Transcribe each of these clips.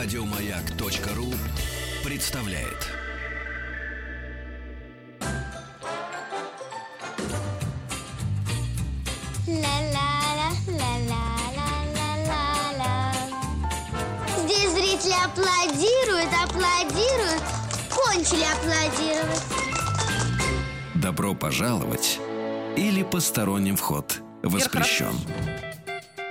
Радиомаяк.ру представляет. Здесь зрители аплодируют, аплодируют, кончили аплодировать. Добро пожаловать или посторонним вход воспрещен.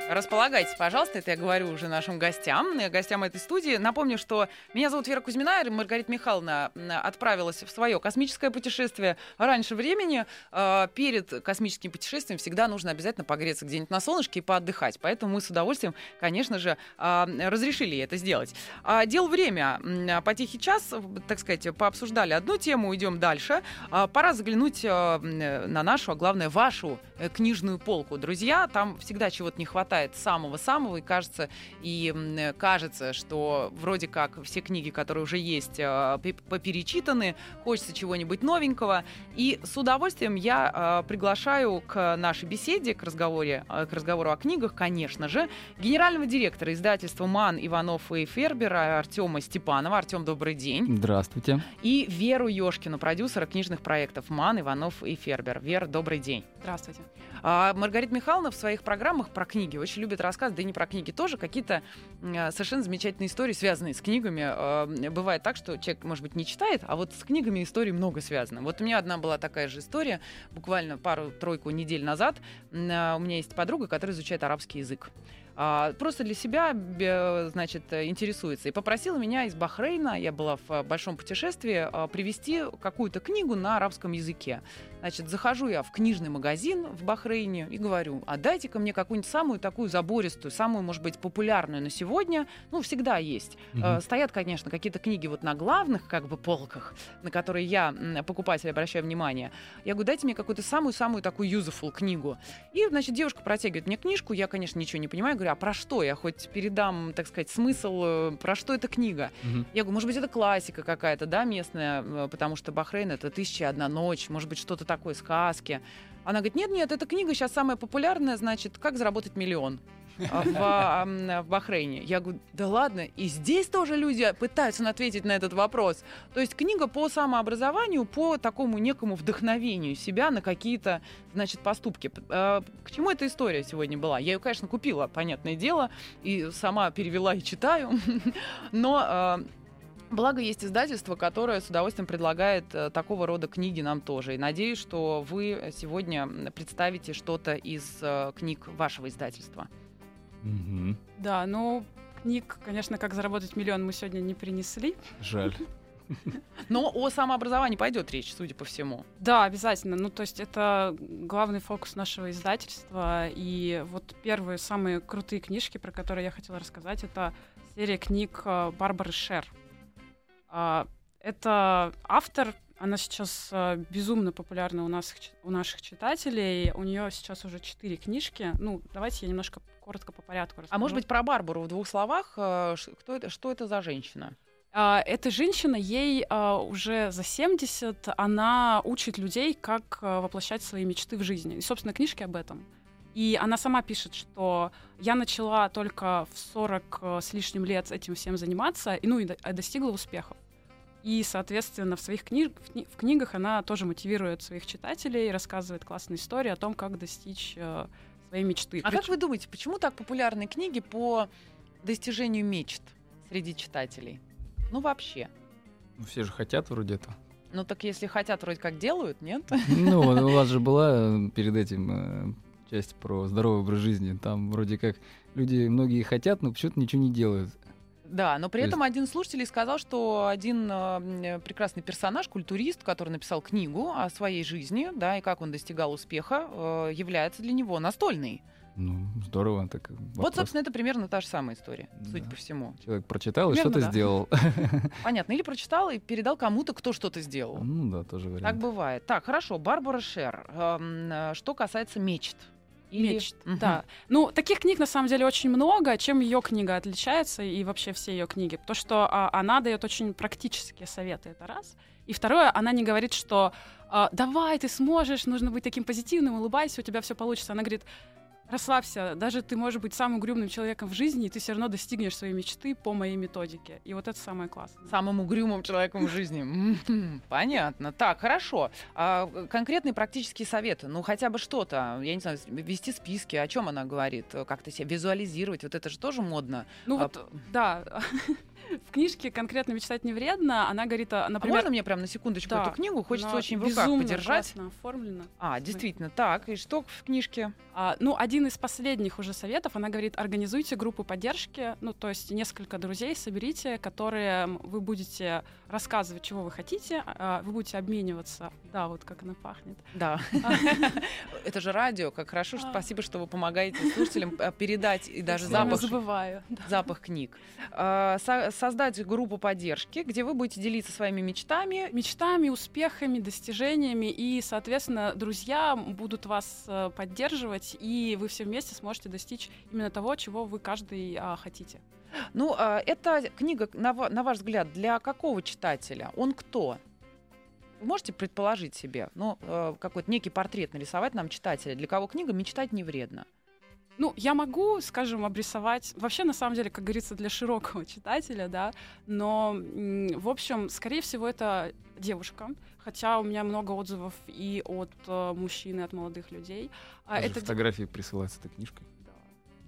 Располагайтесь, пожалуйста, это я говорю уже нашим гостям, гостям этой студии. Напомню, что меня зовут Вера Кузьмина, и Маргарита Михайловна отправилась в свое космическое путешествие раньше времени. Э, Перед космическим путешествием всегда нужно обязательно погреться где-нибудь на солнышке и поотдыхать. Поэтому мы с удовольствием, конечно же, а, разрешили это сделать. А, Дел время. По тихий час, так сказать, пообсуждали одну тему, идем дальше. А, Пора заглянуть э, на нашу, а главное, вашу э, книжную полку. Друзья, там всегда чего-то не хватает самого-самого, и кажется, и кажется, что вроде как все книги, которые уже есть, э, пе- поперечитаны, хочется чего-нибудь новенького. И с удовольствием я э, приглашаю к нашей беседе, к, разговоре, э, к разговору о книгах, конечно же, генерального директора издательства «Ман, Иванов и Фербера» Артема Степанова. Артем, добрый день. Здравствуйте. И Веру Ёшкину, продюсера книжных проектов «Ман, Иванов и Фербер». Вер, добрый день. Здравствуйте. А Маргарита Михайловна в своих программах про книги очень любит рассказывать, да и не про книги тоже, какие-то м, совершенно замечательные истории, связанные с книгами. А, Бывает так, что человек, может быть, не читает, а вот с книгами историй много связано. Вот у меня одна была такая же история, буквально пару-тройку недель назад. А, У меня есть подруга, которая изучает арабский язык. А, Просто для себя, значит, интересуется. И попросила меня из Бахрейна, я была в э, большом путешествии, а, привезти какую-то книгу на арабском языке. Значит, захожу я в книжный магазин в Бахрейне и говорю, а дайте-ка мне какую-нибудь самую такую забористую, самую, может быть, популярную на сегодня. Ну, всегда есть. Э, Стоят, конечно, какие-то книги вот на главных, как бы, полках, на которые я, покупатель, обращаю внимание. Я говорю, дайте мне какую-то самую-самую такую useful книгу. И, значит, девушка протягивает мне книжку, я, конечно, ничего не понимаю, говорю, а про что? Я хоть передам, так сказать, смысл, э, про что эта книга? Мгм. Я говорю, может быть, это классика какая-то, да, местная, э, потому что Бахрейн — это «Тысяча и одна ночь», может быть, что-то такое, сказки. Она говорит, нет-нет, эта книга сейчас самая популярная, значит, «Как заработать миллион» в, а, м, в Бахрейне. Я говорю, да ладно, и здесь тоже люди пытаются ответить на этот вопрос. То есть книга по самообразованию, по такому некому вдохновению себя на какие-то, значит, поступки. А, К чему эта история сегодня была? Я ее, конечно, купила, понятное дело, и сама перевела и читаю, но а, Благо есть издательство, которое с удовольствием предлагает э, такого рода книги нам тоже. И надеюсь, что вы сегодня представите что-то из э, книг вашего издательства. Мгм. Да, ну, книг, конечно, как заработать миллион мы сегодня не принесли. Жаль. Но о самообразовании пойдет речь, судя по всему. Да, обязательно. Ну, то есть это главный фокус нашего издательства. И вот первые самые крутые книжки, про которые я хотела рассказать, это серия книг э, Барбары Шер. А, Это автор, она сейчас э, безумно популярна у нас у наших читателей. У нее сейчас уже четыре книжки. Ну, давайте я немножко коротко по порядку расскажу. А может быть, про Барбару в двух словах? э, Кто это, что это за женщина? А, Эта женщина, ей а, уже за 70, она учит людей, как а, воплощать свои мечты в жизни. И, собственно, книжки об этом. И она сама пишет, что я начала только в 40 э, с лишним лет этим всем заниматься, и, ну и до- достигла успехов. И, соответственно, в своих книг, в, кни- в книгах она тоже мотивирует своих читателей, рассказывает классные истории о том, как достичь э, своей мечты. А как Прич- вы думаете, почему так популярны книги по достижению мечт среди читателей? Ну, вообще. Ну, Все же хотят вроде этого. Ну, так если хотят, вроде как делают, нет? Ну, у вас же была э, перед этим э, часть про здоровый образ жизни. Там вроде как люди многие хотят, но почему-то ничего не делают. Да, но при То этом один слушатель сказал, что один э, прекрасный персонаж, культурист, который написал книгу о своей жизни, да, и как он достигал успеха, э, является для него настольной. Ну, здорово. Так Вот, вопрос. собственно, это примерно та же самая история, судя Да. по всему. Человек прочитал и Примерно, что-то да. сделал. Понятно. Или прочитал и передал кому-то, кто что-то сделал. Ну да, тоже Так вариант. бывает. Так, хорошо, Барбара Шер. Эм, э, Что касается мечт. Или- Мечт, Мгм. да. Ну, таких книг на самом деле очень много. Чем ее книга отличается и вообще все ее книги? То, что а, она дает очень практические советы, это раз. И второе, она не говорит, что а, давай, ты сможешь, нужно быть таким позитивным, улыбайся, у тебя все получится. Она говорит, расслабься, даже ты можешь быть самым угрюмым человеком в жизни, и ты все равно достигнешь своей мечты по моей методике. И вот это самое классное. Самым угрюмым человеком в жизни. Понятно. Так, хорошо. А, конкретные практические советы. Ну, хотя бы что-то. Я не знаю, вести списки. О чем она говорит? Как-то себя визуализировать. Вот это же тоже модно. Ну А, вот, да, в книжке конкретно мечтать не вредно. Она говорит, а, А например, можно мне прям на секундочку да, эту книгу? Хочется очень в руках подержать. оформлена. А, действительно. Так, и что в книжке? А, ну, один из последних уже советов, она говорит, организуйте группу поддержки, ну, то есть несколько друзей соберите, которые вы будете рассказывать, чего вы хотите, а, вы будете обмениваться, да, вот как она пахнет. Да. Это же радио. Как хорошо. А. Спасибо, что вы помогаете слушателям э, передать и даже запах запах книг. Со- Создать группу поддержки, где вы будете делиться своими мечтами. Мечтами, успехами, достижениями, и, соответственно, друзья будут вас э, поддерживать, и вы все вместе сможете достичь именно того, чего вы каждый а, хотите. Ну, а, эта книга, на на ваш взгляд, для какого читателя? Он кто? Вы можете предположить себе, ну, э, какой-то некий портрет нарисовать нам читателя, для кого книга «Мечтать не вредно». Ну, я могу, скажем, обрисовать, вообще, на самом деле, как говорится, для широкого читателя, да, но, в общем, скорее всего, это девушка, хотя у меня много отзывов и от э, мужчин, и от молодых людей. А это фотографии присылают с этой книжкой.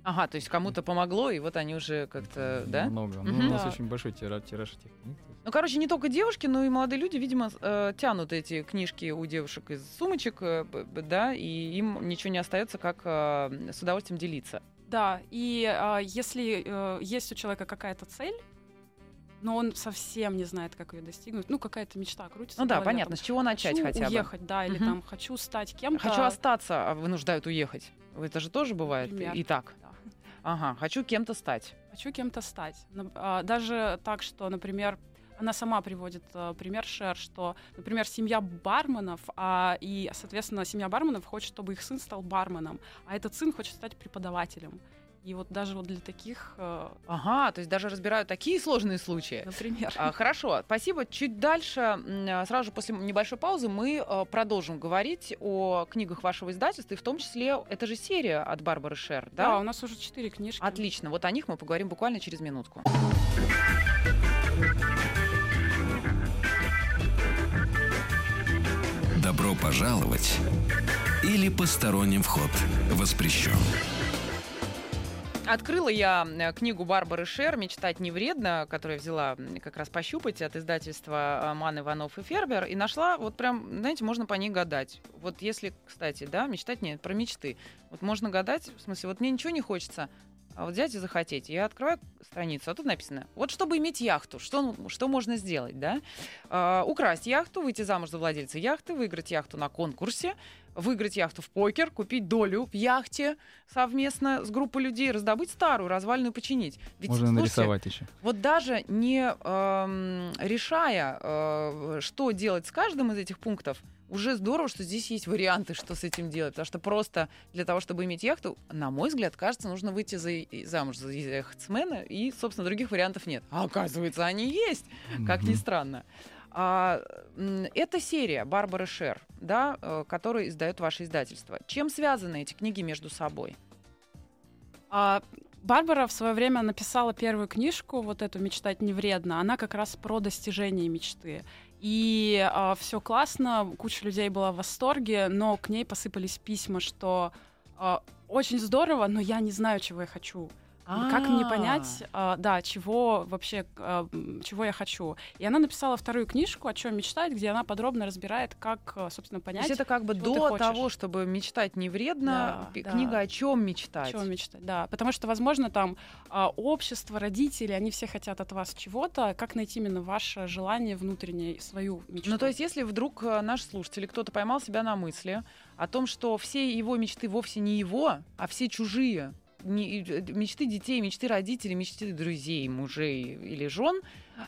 Ага, то есть кому-то помогло, и вот они уже как-то, да? Много. Мгм. Ну, у нас Да. очень большой тираж, тираж этих книг. Ну, короче, не только девушки, но и молодые люди, видимо, э, тянут эти книжки у девушек из сумочек, э, да, и им ничего не остается, как э, с удовольствием делиться. Да, и а, если э, есть у человека какая-то цель, но он совсем не знает, как ее достигнуть, ну, какая-то мечта крутится. Ну да, голове, понятно, там, с чего начать хочу хотя бы. уехать, да, или Мгм. там хочу стать кем-то. Хочу остаться, а вынуждают уехать. Это же тоже бывает Например. и так. Да. Ага, хочу кем-то стать. Хочу кем-то стать. А, Даже так, что, например, она сама приводит э, пример Шер, что, например, семья барменов, а, и, соответственно, семья барменов хочет, чтобы их сын стал барменом, а этот сын хочет стать преподавателем. И вот даже вот для таких, э, Ага, то есть даже разбирают такие сложные случаи. например. А, Хорошо, спасибо. Чуть дальше, а, сразу же после небольшой паузы, мы э, продолжим говорить о книгах вашего издательства, и в том числе, это же серия от Барбары Шер, Да, да? у нас уже четыре книжки. Отлично, вот о них мы поговорим буквально через минутку. Пожаловать или посторонним вход воспрещен. Открыла я э, книгу Барбары Шер «Мечтать не вредно», которую я взяла как раз пощупать от издательства э, Ман Иванов и Фербер, и нашла, вот прям, знаете, можно по ней гадать. Вот если, кстати, да, мечтать не про мечты. Вот можно гадать, в смысле, вот мне ничего не хочется, вот взять и захотеть. Я открываю страницу, а тут написано, вот чтобы иметь яхту, что, что можно сделать, да? А, украсть яхту, выйти замуж за владельца яхты, выиграть яхту на конкурсе, выиграть яхту в покер, купить долю в яхте совместно с группой людей, раздобыть старую, развальную починить. Ведь, Можно слушайте, нарисовать еще. вот даже не эм, решая, э, что делать с каждым из этих пунктов, уже здорово, что здесь есть варианты, что с этим делать. Потому что просто для того, чтобы иметь яхту, на мой взгляд, кажется, нужно выйти за, замуж за яхтсмена, и, собственно, других вариантов нет. А оказывается, они есть, как ни странно. А, это серия Барбары Шер, да, э, которую издает ваше издательство. Чем связаны эти книги между собой? А, Барбара в свое время написала первую книжку, вот эту «Мечтать не вредно». Она как раз про достижение мечты. И все классно, куча людей была в восторге, но к ней посыпались письма, что а, очень здорово, но я не знаю, чего я хочу. Как мне А. понять, а, да, чего вообще, а, чего я хочу? И она написала вторую книжку «О чем мечтать», где она подробно разбирает, как, а, собственно, То понять, есть это как бы до того, чтобы мечтать не вредно, Да, пи- да. книга о чем о мечтать. чем мечтать. Да, потому что, возможно, там а, общество, родители, они все хотят от вас чего-то. Как найти именно ваше желание внутреннее, свою мечту? Ну, то есть, если вдруг наш слушатель, кто-то поймал себя на мысли о том, что все его мечты вовсе не его, а все чужие, не- э, мечты детей, мечты родителей, мечты друзей, мужей или жен,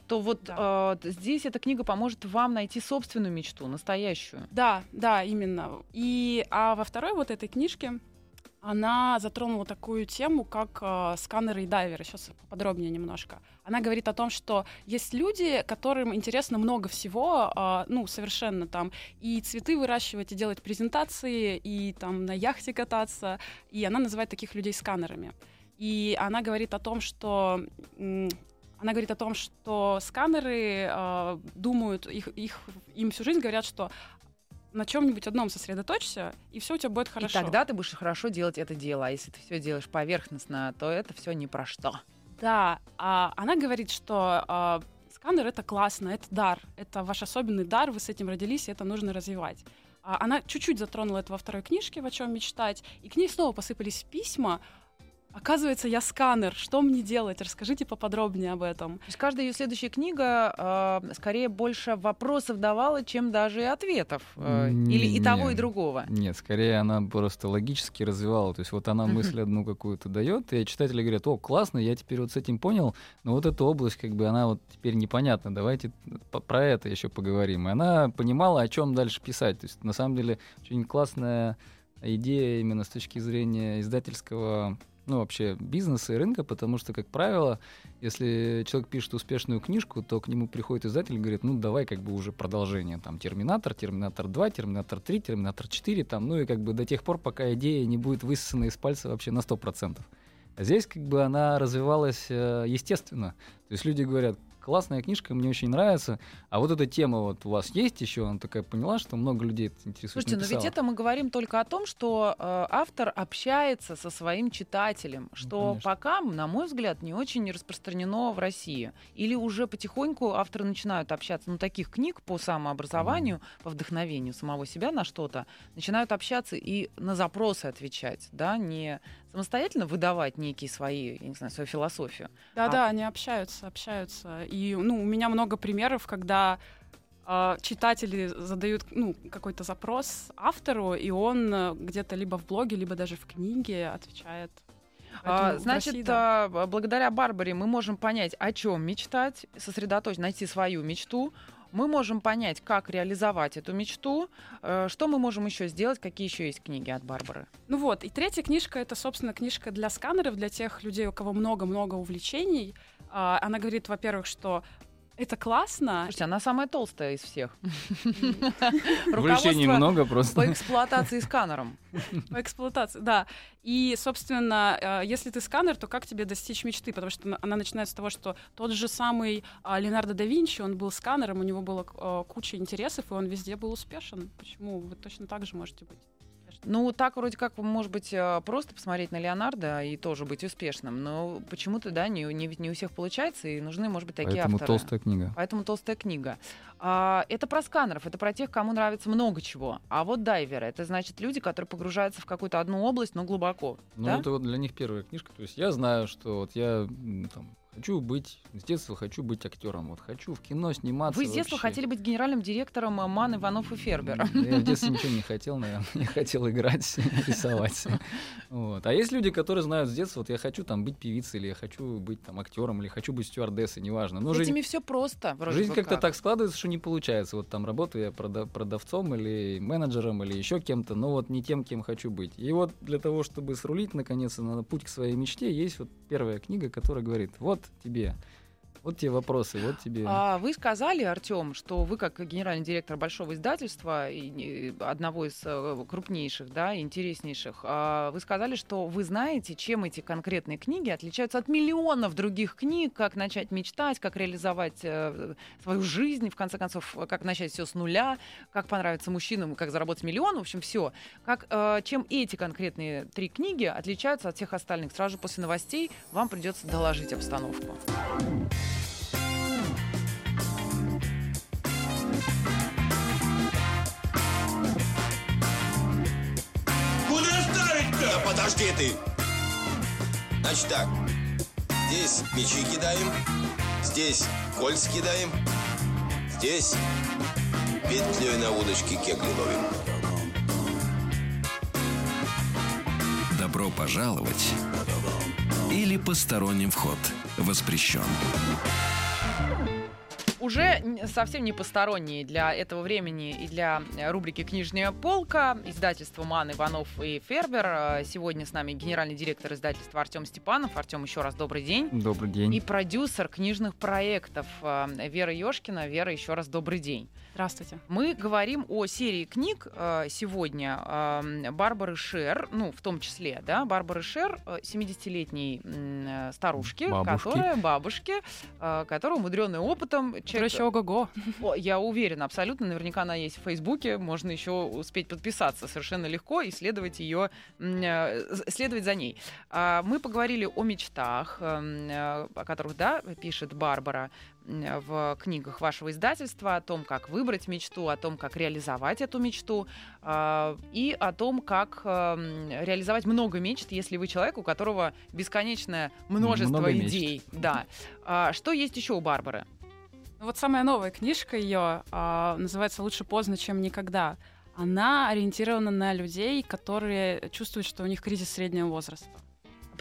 то вот Да. э, здесь эта книга поможет вам найти собственную мечту, настоящую. Да, да, именно. И а во второй вот этой книжке она затронула такую тему, как э, сканеры и дайверы. Сейчас подробнее немножко. Она говорит о том, что есть люди, которым интересно много всего, э, ну, совершенно там, и цветы выращивать, и делать презентации, и там на яхте кататься, и она называет таких людей сканерами. И она говорит о том, что она говорит о том, что сканеры э, думают, их, их, им всю жизнь говорят, что на чем-нибудь одном сосредоточься, и все у тебя будет хорошо. И тогда ты будешь хорошо делать это дело. А если ты все делаешь поверхностно, то это все ни про что. Да, а она говорит, что а, сканер это классно, это дар, это ваш особенный дар, вы с этим родились, и это нужно развивать. А она чуть-чуть затронула это во второй книжке, в о чем мечтать, и к ней снова посыпались письма Оказывается, я сканер. Что мне делать? Расскажите поподробнее об этом. То есть каждая ее следующая книга э, скорее больше вопросов давала, чем даже и ответов. Э, или и того, и другого. Нет, скорее она просто логически развивала. То есть вот она мысль одну какую-то дает, и читатели говорят, о, классно, я теперь вот с этим понял, но вот эта область, как бы, она вот теперь непонятна. Давайте про это еще поговорим. И она понимала, о чем дальше писать. То есть на самом деле очень классная идея именно с точки зрения издательского ну, вообще бизнеса и рынка, потому что, как правило, если человек пишет успешную книжку, то к нему приходит издатель и говорит, ну, давай как бы уже продолжение, там, Терминатор, Терминатор 2, Терминатор 3, Терминатор 4, там, ну, и как бы до тех пор, пока идея не будет высосана из пальца вообще на 100%. А здесь как бы она развивалась э, естественно. То есть люди говорят, классная книжка, мне очень нравится. А вот эта тема вот у вас есть еще? Она такая поняла, что много людей это интересует. Слушайте, написала. но ведь это мы говорим только о том, что э, автор общается со своим читателем, ну, что ну, пока, на мой взгляд, не очень распространено в России. Или уже потихоньку авторы начинают общаться, ну, таких книг по самообразованию, mm. по вдохновению самого себя на что-то, начинают общаться и на запросы отвечать, да, не самостоятельно выдавать некие свои, я не знаю, свою философию. Да-да, а... они общаются, общаются. И ну, у меня много примеров, когда э, читатели задают ну, какой-то запрос автору, и он э, где-то либо в блоге, либо даже в книге отвечает. а, значит, России, да. благодаря Барбаре мы можем понять, о чем мечтать, сосредоточить, найти свою мечту, мы можем понять, как реализовать эту мечту. Э, что мы можем еще сделать? Какие еще есть книги от Барбары? Ну вот, и третья книжка это, собственно, книжка для сканеров, для тех людей, у кого много-много увлечений. А, она говорит, во-первых, что это классно. Слушайте, она самая толстая из всех. Увлечений много просто. По эксплуатации сканером. По эксплуатации, да. И, собственно, э, если ты сканер, то как тебе достичь мечты? Потому что она начинается с того, что тот же самый а, Леонардо да Винчи, он был сканером, у него было э, куча интересов, и он везде был успешен. Почему вы точно так же можете быть? Ну, так вроде как, может быть, э, просто посмотреть на Леонардо и тоже быть успешным. Но почему-то, да, не, не, не у всех получается, и нужны, может быть, такие Поэтому авторы. толстая книга. Поэтому толстая книга. А, это про сканеров, это про тех, кому нравится много чего. А вот дайверы, это значит люди, которые погружаются в какую-то одну область, но глубоко. Ну, да? это вот для них первая книжка. То есть я знаю, что вот я там Хочу быть, с детства хочу быть актером. Вот хочу в кино сниматься. Вы с детства вообще. хотели быть генеральным директором э, МАН, Иванов и Фербера. Я в детстве ничего не хотел, наверное. Я хотел играть, рисовать. Вот. А есть люди, которые знают с детства, вот я хочу там быть певицей, или я хочу быть там актером, или хочу быть стюардессой, неважно. Но С этими все просто. Жизнь как-то так складывается, что не получается. Вот там работаю я продавцом или менеджером, или еще кем-то, но вот не тем, кем хочу быть. И вот для того, чтобы срулить, наконец, на путь к своей мечте, есть вот первая книга, которая говорит, вот тебе вот тебе вопросы, вот тебе. А вы сказали, Артем, что вы как генеральный директор большого издательства одного из э, крупнейших, да, интереснейших, а вы сказали, что вы знаете, чем эти конкретные книги отличаются от миллионов других книг, как начать мечтать, как реализовать э, свою жизнь, в конце концов, как начать все с нуля, как понравиться мужчинам, как заработать миллион, в общем, все. Как, э, чем эти конкретные три книги отличаются от всех остальных? Сразу же после новостей вам придется доложить обстановку. Подожди ты! Значит так, здесь мечи кидаем, здесь кольц кидаем, здесь петлей на удочке кегли ловим. Добро пожаловать или посторонним вход воспрещен. Уже совсем не посторонние для этого времени и для рубрики «Книжная полка». Издательство «Ман, Иванов и Фербер». Э, Сегодня с нами генеральный директор издательства Артем Степанов. Артем, еще раз добрый день. Добрый день. И продюсер книжных проектов э, Вера Ёшкина. Вера, еще раз добрый день. Здравствуйте. Мы говорим о серии книг э, сегодня э, Барбары Шер, ну, в том числе, да, Барбары Шер, э, 70-летней м, э, старушки, Бабушки. которая, бабушки, э, которая умудренная опытом. Который еще ого-го. О, я уверена, абсолютно, наверняка она есть в Фейсбуке, можно еще успеть подписаться совершенно легко и следовать ее, э, следовать за ней. А, Мы поговорили о мечтах, эм, э, о которых, да, пишет Барбара в книгах вашего издательства, о том, как выбрать мечту, о том, как реализовать эту мечту, а, и о том, как эм, реализовать много мечт, если вы человек, у которого бесконечное множество Много мечт. идей. Да. А, Что есть еще у Барбары? Ну, Вот самая новая книжка ее называется «Лучше поздно, чем никогда». Она ориентирована на людей, которые чувствуют, что у них кризис среднего возраста.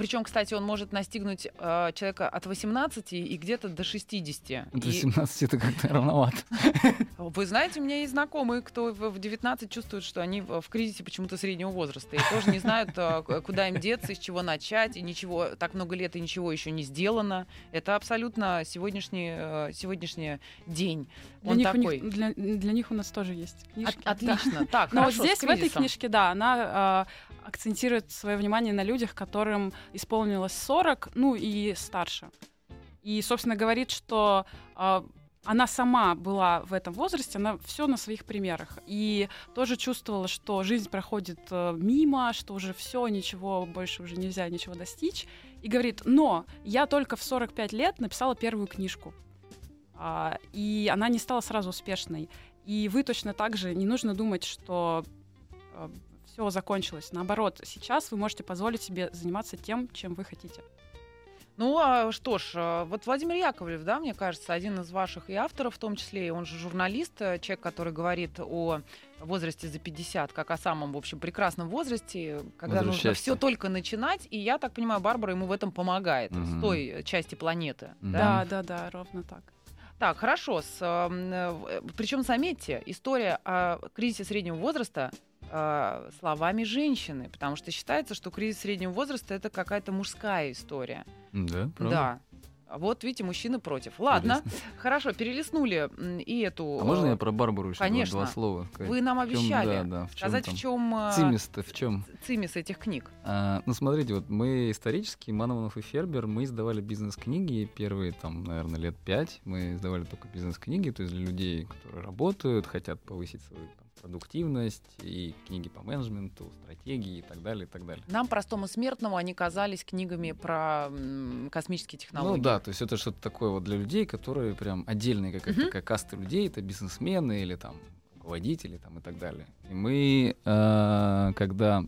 Причем, кстати, он может настигнуть э, человека от 18 и где-то до 60. До И 17 это как-то рановато. вы знаете, у меня есть знакомые, кто в в 19 чувствует, что они в кризисе почему-то среднего возраста. И тоже не знают, к- куда им деться, с чего начать. И ничего, так много лет и ничего еще не сделано. Это абсолютно сегодняшний, э, сегодня день. Для Он них, у такой. них, для, для них у нас тоже есть От- книжки. да. отлично. Так, Но вот хорошо, с здесь, в этой книжке, да, она э, акцентирует свое внимание на людях, которым исполнилось 40, ну и старше. И, собственно, говорит, что э, она сама была в этом возрасте, она все на своих примерах. И тоже чувствовала, что жизнь проходит э, мимо, что уже все, ничего больше уже нельзя ничего достичь. И говорит, но я только в 45 лет написала первую книжку. А, и она не стала сразу успешной. И вы точно так же не нужно думать, что все закончилось. Наоборот, сейчас вы можете позволить себе заниматься тем, чем вы хотите. Ну, а что ж, э, вот Владимир Яковлев, да, мне кажется, один из ваших и авторов в том числе, и он же журналист, э, человек, который говорит о возрасте за 50, как о самом, в общем, прекрасном возрасте, когда Возраст нужно счастья. все только начинать, и я так понимаю, Барбара ему в этом помогает, с Мгм. той э, части планеты. Мгм. Да? Да, да, да, ровно так. Так, хорошо. Причем, заметьте, история о кризисе среднего возраста э, словами женщины, потому что считается, что кризис среднего возраста это какая-то мужская история. Да, правда? Да. Вот, видите, мужчины против. Ладно, Интересно. хорошо, перелистнули и эту... А можно э, я про Барбару еще конечно. два слова? Вы нам обещали да, да, в чём сказать, там в чем Цимис-то в чем? цимис этих книг. А, ну, смотрите, вот мы исторически, Манованов и Фербер, мы издавали бизнес-книги первые, там, наверное, лет пять. Мы издавали только бизнес-книги, то есть для людей, которые работают, хотят повысить свою продуктивность, и книги по менеджменту, стратегии и так далее, и так далее. Нам, простому смертному, они казались книгами про космические технологии. Ну да, то есть это что-то такое вот для людей, которые прям отдельные, как, как касты людей, это бизнесмены или там руководители там и так далее. И мы, э, когда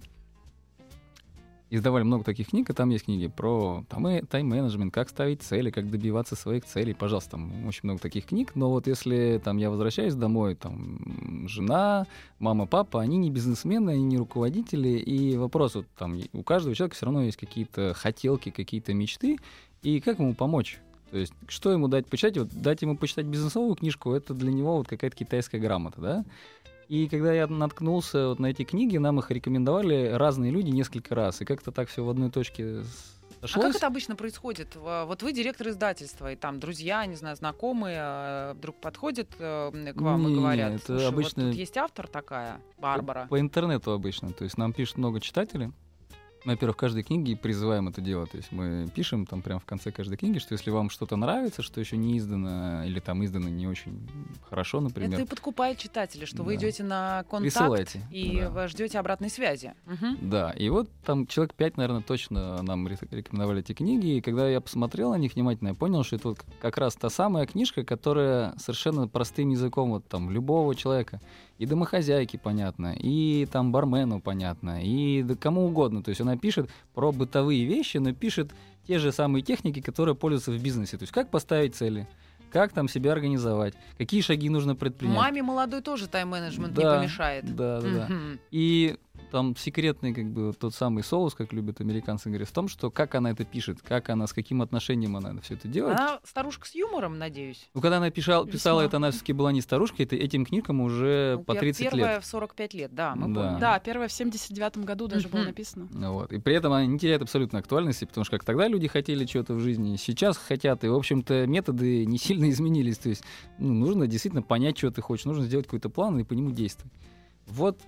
издавали много таких книг, и там есть книги про там, тайм-менеджмент, как ставить цели, как добиваться своих целей. Пожалуйста, там очень много таких книг. Но вот если там я возвращаюсь домой, там жена, мама, папа, они не бизнесмены, они не руководители. И вопрос вот там у каждого человека все равно есть какие-то хотелки, какие-то мечты. И как ему помочь? То есть, что ему дать почитать? Вот дать ему почитать бизнесовую книжку, это для него вот какая-то китайская грамота, да? И когда я наткнулся вот на эти книги, нам их рекомендовали разные люди несколько раз. И как-то так все в одной точке с- А сошлось. как это обычно происходит? Вот вы директор издательства, и там друзья, не знаю, знакомые э, вдруг подходят э, к вам и Не-не, говорят, это «Слушай, обычно- вот тут есть автор такая, Барбара. По интернету обычно. То есть нам пишут много читателей. Мы, во-первых, в каждой книге призываем это делать. То есть мы пишем там прямо в конце каждой книги, что если вам что-то нравится, что еще не издано, или там издано не очень хорошо, например, Это и подкупает читателя, что вы Да. идете на контакт присылайте. и Да. вы ждете обратной связи. Мгм. Да, и вот там человек пять, наверное, точно нам ре- рекомендовали эти книги, и когда я посмотрел на них внимательно, я понял, что это вот как раз та самая книжка, которая совершенно простым языком вот там любого человека, и домохозяйке понятно, и там бармену понятно, и да кому угодно. То есть она пишет про бытовые вещи, но пишет те же самые техники, которые пользуются в бизнесе. То есть как поставить цели, как там себя организовать, какие шаги нужно предпринять. Маме молодой тоже тайм-менеджмент не Да, помешает. Да, да, да. И там секретный, как бы, тот самый соус, как любят американцы говорят, в том, что как она это пишет, как она, с каким отношением она все это делает. Она старушка с юмором, надеюсь. Ну, когда она писала, писала Весьма. это, она все-таки была не старушкой, это, этим книгам уже Ну, по пер- 30 первая лет. в 45 лет, да, мы Да. помним. Да, первое в 79 году даже было написано. Ну Вот. И при этом она не теряет абсолютно актуальности, потому что как тогда люди хотели чего-то в жизни, сейчас хотят, и, в общем-то, методы не сильно изменились. То есть ну, нужно действительно понять, что ты хочешь, нужно сделать какой-то план и по нему действовать. Вот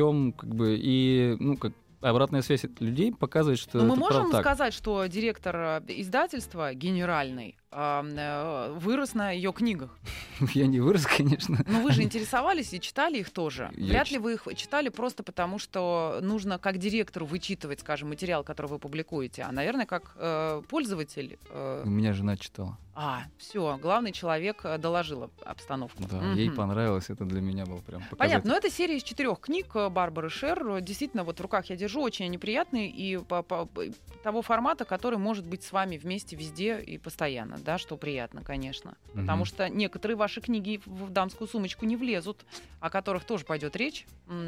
чем, как бы, и, ну, как обратная связь от людей показывает, что Но Ну, мы можем так. сказать, что директор э, издательства генеральный вырос на ее книгах. Я не вырос, конечно. Но вы же интересовались и читали их тоже. Я Вряд ли вы их читали просто потому, что нужно как директору вычитывать, скажем, материал, который вы публикуете, а, наверное, как э, пользователь. э, У меня жена читала. а, все, главный человек э, доложила обстановку. Да, ей понравилось, это для меня был прям показатель. Понятно, но это серия из четырех книг э, Барбары Шер. Э, Действительно, вот в руках я держу, очень неприятный и по, по- по- того формата, который может быть с вами вместе везде и постоянно, да, что приятно, конечно. Потому Мгм. что некоторые ваши книги в дамскую сумочку не влезут, о которых тоже пойдет речь,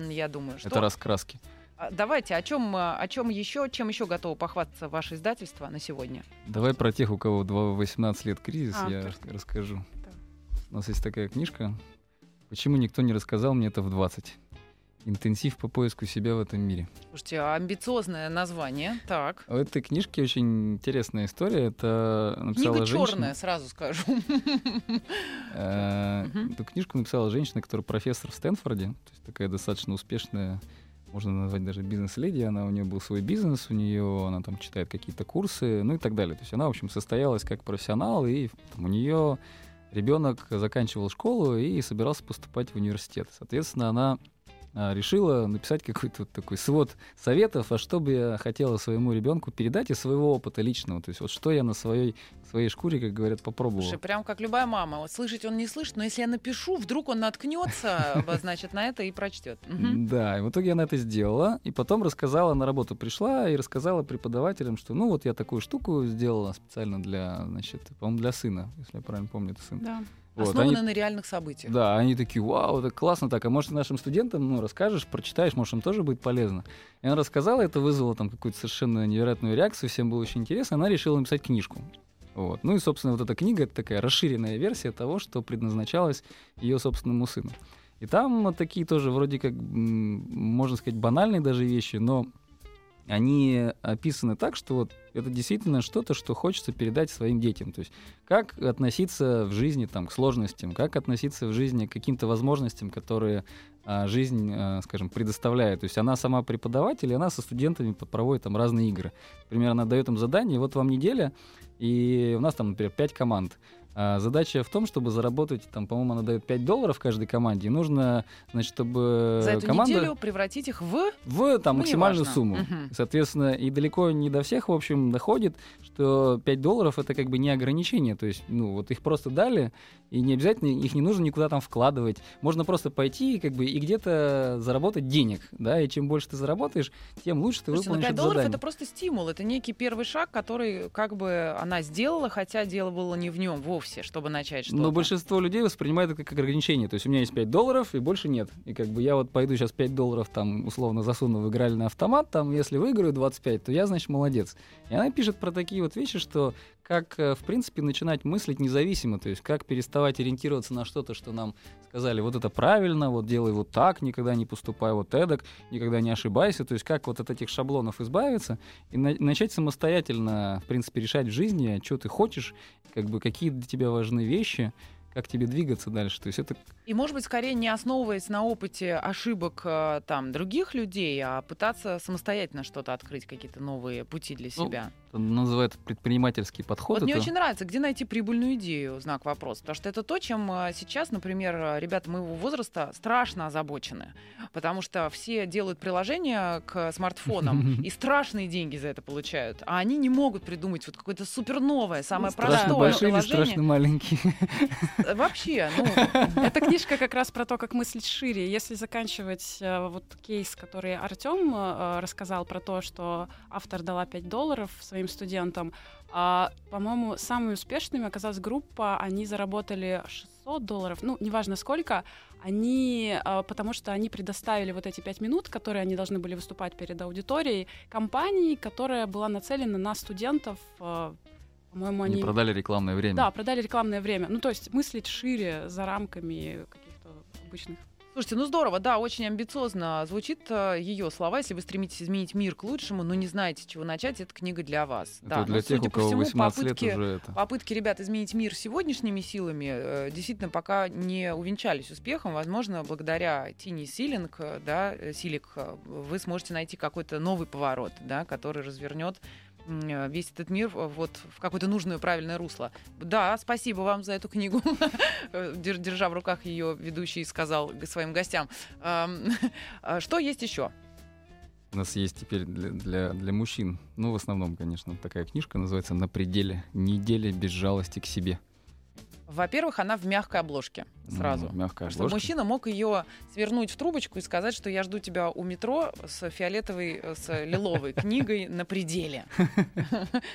я думаю. Что... Это раскраски. А, Давайте, о чем, о чем еще, чем еще готово похвастаться ваше издательство на сегодня? Давай про тех, у кого два- 18 лет кризис, А, я точно. расскажу. Да. У нас есть такая книжка «Почему никто не рассказал мне это в 20?» Интенсив по поиску себя в этом мире. Слушайте, амбициозное название. Так. В этой книжке очень интересная история. Это написала Книга женщина. черная, сразу скажу. Э. Эту книжку написала женщина, которая профессор в Стэнфорде. То есть такая достаточно успешная, можно назвать даже бизнес-леди. Она у нее был свой бизнес, у нее она там читает какие-то курсы, ну и так далее. То есть она, в общем, состоялась как профессионал, и там, у нее ребенок заканчивал школу и собирался поступать в университет. Соответственно, она а, решила написать какой-то вот такой свод советов, а что бы я хотела своему ребенку передать из своего опыта личного. То есть вот что я на своей, своей шкуре, как говорят, попробовал. Слушай, прям как любая мама. Вот слышать он не слышит, но если я напишу, вдруг он наткнется, значит, на это и прочтет. Да, и в итоге она это сделала, и потом рассказала, на работу пришла и рассказала преподавателям, что ну вот я такую штуку сделала специально для, значит, по-моему, для сына, если я правильно помню, это сын. Да. Вот, Основано они- на реальных событиях. Да, они такие, вау, это классно так, а может нашим студентам, ну, расскажешь, прочитаешь, может им тоже будет полезно. И она рассказала, это вызвало там какую-то совершенно невероятную реакцию, всем было очень интересно, она решила написать книжку. Вот. Ну и, собственно, вот эта книга — это такая расширенная версия того, что предназначалось ее собственному сыну. И там вот такие тоже вроде как, можно сказать, банальные даже вещи, но они описаны так, что вот это действительно что-то, что хочется передать своим детям. То есть как относиться в жизни там, к сложностям, как относиться в жизни к каким-то возможностям, которые а, жизнь, а, скажем, предоставляет. То есть она сама преподаватель, и она со студентами проводит там разные игры. Например, она дает им задание, вот вам неделя, и у нас там, например, 5 команд. А задача в том, чтобы заработать, там, по-моему, она дает 5 долларов каждой команде, и нужно, значит, чтобы За эту команда неделю превратить их в... в там, Ну, максимальную неважно. сумму. Мгм. Соответственно, и далеко не до всех, в общем, доходит, что 5 долларов это как бы не ограничение. То есть, ну, вот их просто дали, и не обязательно, их не нужно никуда там вкладывать. Можно просто пойти как бы, и где-то заработать денег, да, и чем больше ты заработаешь, тем лучше ты Слушайте, ну выполнишь 5 это долларов задание. это просто стимул, это некий первый шаг, который как бы она сделала, хотя дело было не в нем вовсе, чтобы начать что-то. Но большинство людей воспринимает это как ограничение. То есть у меня есть 5 долларов и больше нет. И как бы я вот пойду сейчас 5 долларов там условно засуну в игральный автомат, там если выиграю 25, то я, значит, молодец. И она пишет про такие вот вещи, что как, э, в принципе, начинать мыслить независимо, то есть как переставать ориентироваться на что-то, что нам сказали, вот это правильно, вот делай вот так, никогда не поступай вот эдак, никогда не ошибайся, то есть как вот от этих шаблонов избавиться и на- начать самостоятельно, в принципе, решать в жизни, что ты хочешь, как бы какие для тебя важны вещи, как тебе двигаться дальше. То есть это И, может быть, скорее не основываясь на опыте ошибок э, там других людей, а пытаться самостоятельно что-то открыть, какие-то новые пути для Ну, себя. называют предпринимательский подход. Вот мне это- очень нравится, где найти прибыльную идею, знак вопроса. Потому что это то, чем э, сейчас, например, ребята моего возраста страшно озабочены. Потому что все делают приложения к смартфонам и страшные деньги за это получают. А они не могут придумать вот какое-то суперновое, самое страшно простое большие или приложение. страшно маленькие. Э, Вообще, ну, Эта книжка как раз про то, как мыслить шире. Если заканчивать э, вот кейс, который Артем рассказал про то, что автор дала 5 долларов своим студентам. А, по-моему, самыми успешными оказалась группа, они заработали 600 долларов, ну, неважно сколько, они, потому что они предоставили вот эти пять минут, которые они должны были выступать перед аудиторией, компании, которая была нацелена на студентов, по-моему, Они они... продали рекламное время. Да, продали рекламное время. Ну, то есть мыслить шире за рамками каких-то обычных. Слушайте, ну здорово, да, очень амбициозно звучит ее слова. Если вы стремитесь изменить мир к лучшему, но не знаете, с чего начать, это книга для вас. Это да, для но, тех, судя у по кого всему, 18 попытки, лет уже это. попытки ребят изменить мир сегодняшними силами э, действительно пока не увенчались успехом. Возможно, благодаря Тини Силинг, э, да, э, Силик, э, вы сможете найти какой-то новый поворот, да, который развернет э, весь этот мир э, вот в какое-то нужное правильное русло. Да, спасибо вам за эту книгу. Э, дер- Держа в руках ее, ведущий сказал своим гостям. А Что есть еще? У нас есть теперь для, для, для мужчин, ну, в основном, конечно, такая книжка, называется «На пределе. Неделя без жалости к себе». Во-первых, она в мягкой обложке сразу. Ну, мягкая Чтобы обложка. мужчина мог ее свернуть в трубочку и сказать, что я жду тебя у метро с фиолетовой, с лиловой книгой на пределе.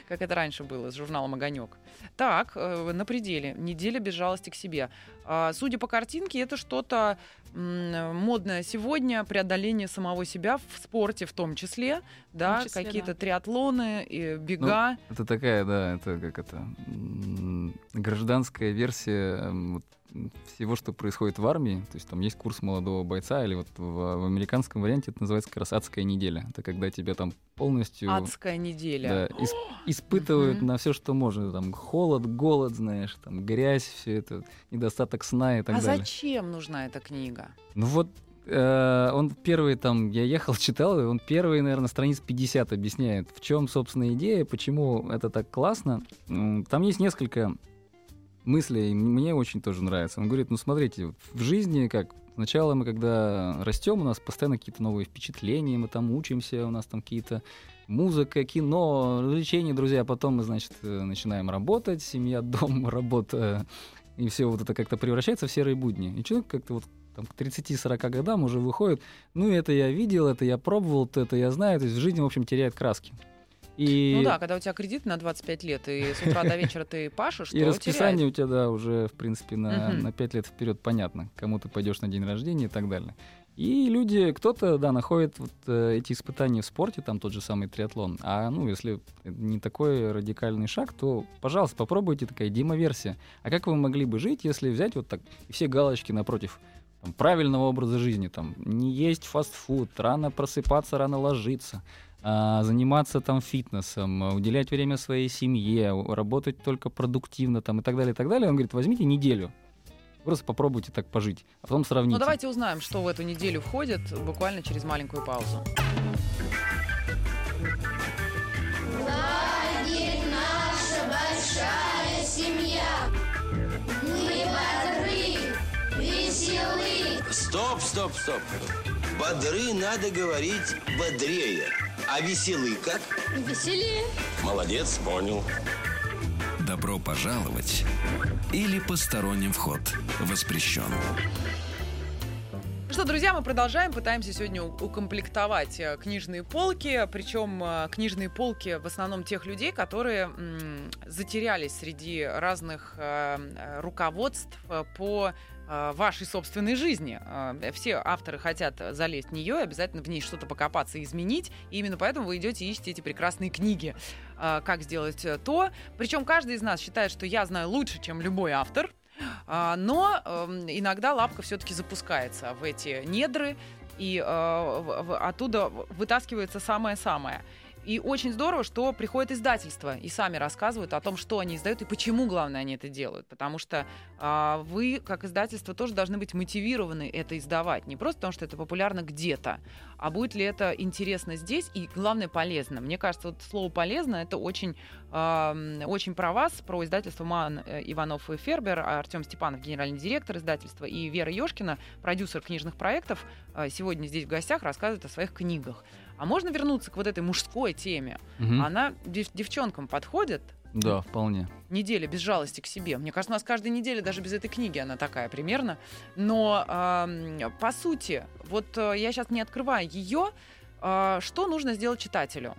Как это раньше было с журналом Огонек. Так, э, на пределе. Неделя без жалости к себе. А, Судя по картинке, это что-то модное сегодня, преодоление самого себя в спорте в том числе, да, числе, какие-то да. триатлоны, и бега. Это такая, да, это как это гражданская версия вот, всего, что происходит в армии. То есть там есть курс молодого бойца, или вот в, в американском варианте это называется как раз адская неделя. Это когда тебя там полностью Адская неделя. да, ис- испытывают на все, что можно. Там холод, голод, знаешь, там грязь, все это, недостаток сна и так а далее. зачем нужна эта книга? Ну вот э, он первый там, я ехал, читал, и он первый, наверное, страниц 50 объясняет, в чем, собственно, идея, почему это так классно. Там есть несколько мыслей, и мне очень тоже нравится. Он говорит, ну смотрите, в жизни как Сначала мы, когда растем, у нас постоянно какие-то новые впечатления, мы там учимся, у нас там какие-то музыка, кино, развлечения, друзья. Потом мы, значит, э, начинаем работать, семья, дом, работа, и все вот это как-то превращается в серые будни. И человек как-то вот там, к 30-40 годам уже выходит, ну, это я видел, это я пробовал, это я знаю, то есть в жизни, в общем, теряет краски. И, Ну да, когда у тебя кредит на 25 лет, и с утра до вечера ты пашешь, и расписание теряет. у тебя, да, уже, в принципе, на, на 5 лет вперед понятно, кому ты пойдешь на день рождения и так далее. И люди, кто-то, да, находит вот э, эти испытания в спорте, там тот же самый триатлон. А, ну, если не такой радикальный шаг, то, пожалуйста, попробуйте такая демо-версия. А как вы могли бы жить, если взять вот так все галочки напротив там, правильного образа жизни, там, не есть фастфуд, рано просыпаться, рано ложиться, заниматься там фитнесом, а, уделять время своей семье, работать только продуктивно там и так далее, и так далее. Он говорит, возьмите неделю, просто попробуйте так пожить, а потом сравните. Ну давайте узнаем, что в эту неделю входит, буквально через маленькую паузу. Лагерь наша большая семья. Мы бодры, веселы. Стоп, стоп, стоп. Бодры надо говорить бодрее. А веселый как? Веселее. Молодец, понял. Добро пожаловать или посторонним вход воспрещен. Ну Что, друзья, мы продолжаем, пытаемся сегодня укомплектовать э, книжные полки, причем э, книжные полки в основном тех людей, которые затерялись среди разных э, руководств по вашей собственной жизни. Э, Все авторы хотят залезть в нее и обязательно в ней что-то покопаться и изменить. И именно поэтому вы идете и ищете эти прекрасные книги. Э, Как сделать э, то. Причем каждый из нас считает, что я знаю лучше, чем любой автор. Но эм, иногда лапка все-таки запускается в эти недры, и э, оттуда вытаскивается самое-самое. И очень здорово, что приходят издательства и сами рассказывают о том, что они издают и почему, главное, они это делают. Потому что а, вы, как издательство, тоже должны быть мотивированы это издавать. Не просто потому, что это популярно где-то, а будет ли это интересно здесь и, главное, полезно. Мне кажется, вот слово «полезно» — это очень, а, м, очень про вас, про издательство «Ман э, Иванов и Фербер», Артем Степанов, генеральный директор издательства, и Вера Ёшкина, продюсер книжных проектов, а, сегодня здесь в гостях рассказывает о своих книгах. А можно вернуться к вот этой мужской теме? Мгм. Она дев- девчонкам подходит? Да, вполне. Неделя без жалости к себе. Мне кажется, у нас каждая неделя, даже без этой книги, она такая примерно. Но ам, по сути, вот э, я сейчас не открываю ее, а, что нужно сделать читателю?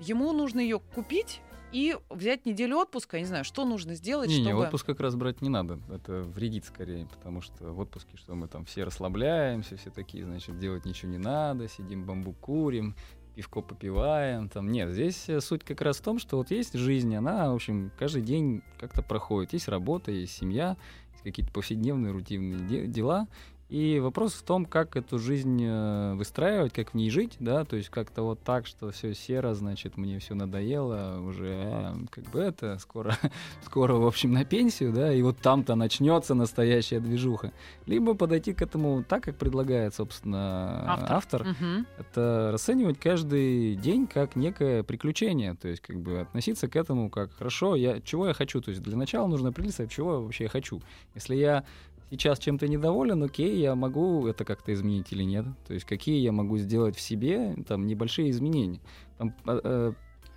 ему нужно ее купить и взять неделю отпуска. Я не знаю, что нужно сделать, Не, не, чтобы... отпуск как раз брать не надо. Это вредит скорее, потому что в отпуске, что мы там все расслабляемся, все такие, значит, делать ничего не надо, сидим бамбук курим, пивко попиваем. Там. Нет, здесь э, суть как раз в том, что вот есть жизнь, она, в общем, каждый день как-то проходит. Есть работа, есть семья, есть какие-то повседневные рутинные де- дела. И вопрос в том, как эту жизнь э, выстраивать, как в ней жить, да, то есть как-то вот так, что все серо, значит, мне все надоело, уже э, как бы это, скоро, скоро, в общем, на пенсию, да, и вот там-то начнется настоящая движуха. Либо подойти к этому так, как предлагает, собственно, Автор. автор Мгм. это расценивать каждый день как некое приключение, то есть как бы относиться к этому как хорошо, я чего я хочу, то есть для начала нужно определиться, чего вообще я хочу. Если я сейчас чем-то недоволен, окей, я могу это как-то изменить или нет, то есть какие я могу сделать в себе там небольшие изменения. Там, э, э,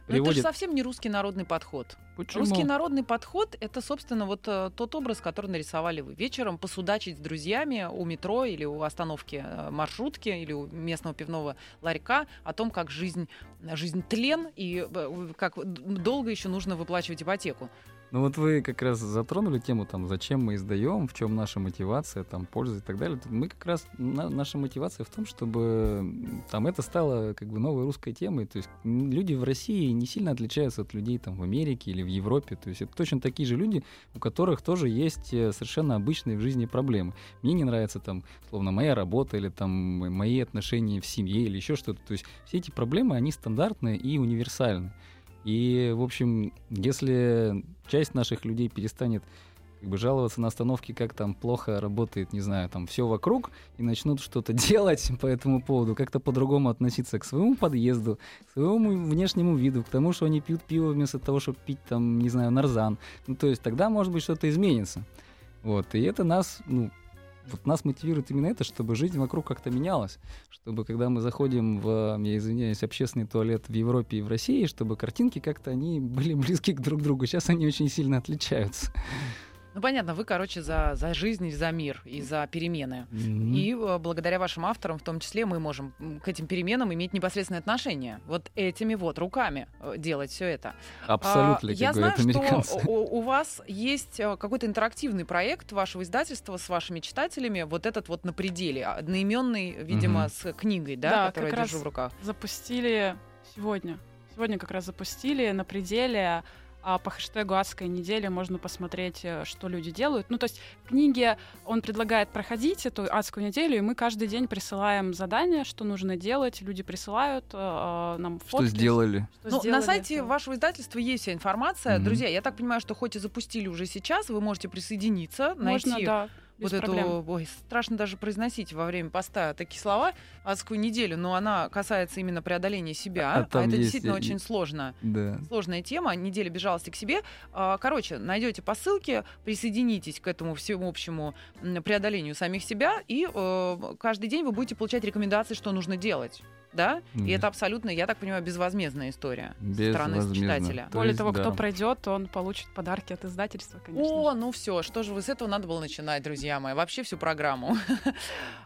Но это же приводит- совсем не русский народный подход. Почему? Русский народный подход — это, собственно, вот э, тот образ, который нарисовали вы. Вечером посудачить с друзьями у метро или у остановки э, маршрутки или у местного пивного ларька о том, как жизнь, жизнь тлен и э, как долго еще нужно выплачивать ипотеку. Ну вот вы как раз затронули тему, там, зачем мы издаем, в чем наша мотивация, там, польза и так далее. Мы как раз, на- наша мотивация в том, чтобы там это стало как бы новой русской темой. То есть люди в России не сильно отличаются от людей там в Америке или в Европе. То есть это точно такие же люди, у которых тоже есть э, совершенно обычные в жизни проблемы. Мне не нравится там, словно моя работа или там мои отношения в семье или еще что-то. То есть все эти проблемы, они стандартные и универсальны. И, в общем, если часть наших людей перестанет как бы жаловаться на остановке, как там плохо работает, не знаю, там все вокруг, и начнут что-то делать по этому поводу, как-то по-другому относиться к своему подъезду, к своему внешнему виду, к тому, что они пьют пиво вместо того, чтобы пить там, не знаю, нарзан. Ну, то есть тогда, может быть, что-то изменится. Вот, и это нас, ну, вот нас мотивирует именно это, чтобы жизнь вокруг как-то менялась. Чтобы когда мы заходим в, я извиняюсь, общественный туалет в Европе и в России, чтобы картинки как-то они были близки к друг другу. Сейчас они очень сильно отличаются. Ну, понятно, вы, короче, за, за жизнь, и за мир и за перемены. И э, благодаря вашим авторам, в том числе, мы можем к этим переменам иметь непосредственное отношение. Вот этими вот руками э, делать все это. Абсолютно, А, Я знаю, что у, у вас есть э, какой-то интерактивный проект вашего издательства с вашими читателями, вот этот вот на пределе, одноименный, видимо, Мгм. с книгой, да, Да, которую как я держу раз в руках. запустили сегодня. Сегодня как раз запустили на пределе. А по хэштегу «Адская неделя» можно посмотреть, э, что люди делают. Ну, то есть в книге он предлагает проходить эту адскую неделю, и мы каждый день присылаем задания, что нужно делать. Люди присылают э, э, нам фотки. Что сделали? что Ну, на сделали. сайте вашего издательства есть вся информация. Мгм. Друзья, я так понимаю, что хоть и запустили уже сейчас, вы можете присоединиться, Можно, найти да, без вот проблем. эту, ой, страшно даже произносить во время поста такие слова, адскую неделю, но она касается именно преодоления себя, А а, там это есть действительно и- очень сложно. Да. Сложная тема, неделя безжалости к себе. А, Короче, найдете по ссылке, присоединитесь к этому всеобщему преодолению самих себя, и э, каждый день вы будете получать рекомендации, что нужно делать. Да? И Мгм. это абсолютно, я так понимаю, безвозмездная история со стороны Безвозмездно. читателя. То Более есть того, кто даром. пройдет, он получит подарки от издательства, конечно. О, же. ну все, что же вы с этого надо было начинать, друзья мои, вообще всю программу.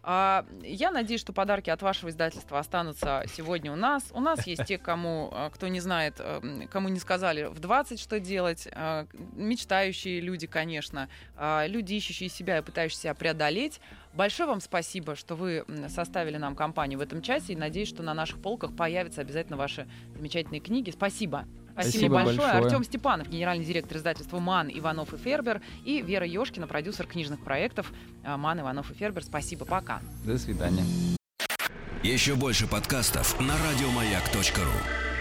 А, Я надеюсь, что подарки от вашего издательства останутся сегодня у нас. У нас есть те, кому, а, кто не знает, м, кому не сказали в 20 что делать, а, мечтающие люди, конечно, а, люди, ищущие себя и пытающиеся себя преодолеть. Большое вам спасибо, что вы составили нам компанию в этом часе, и надеюсь, что на наших полках появятся обязательно ваши замечательные книги. Спасибо. Спасибо, Спасибо большое. большое. Артем Степанов, генеральный директор издательства МАН, Иванов и Фербер, и Вера Ёшкина, продюсер книжных проектов а, МАН, Иванов и Фербер. Спасибо, пока. До свидания. Еще больше подкастов на радиомаяк.ру.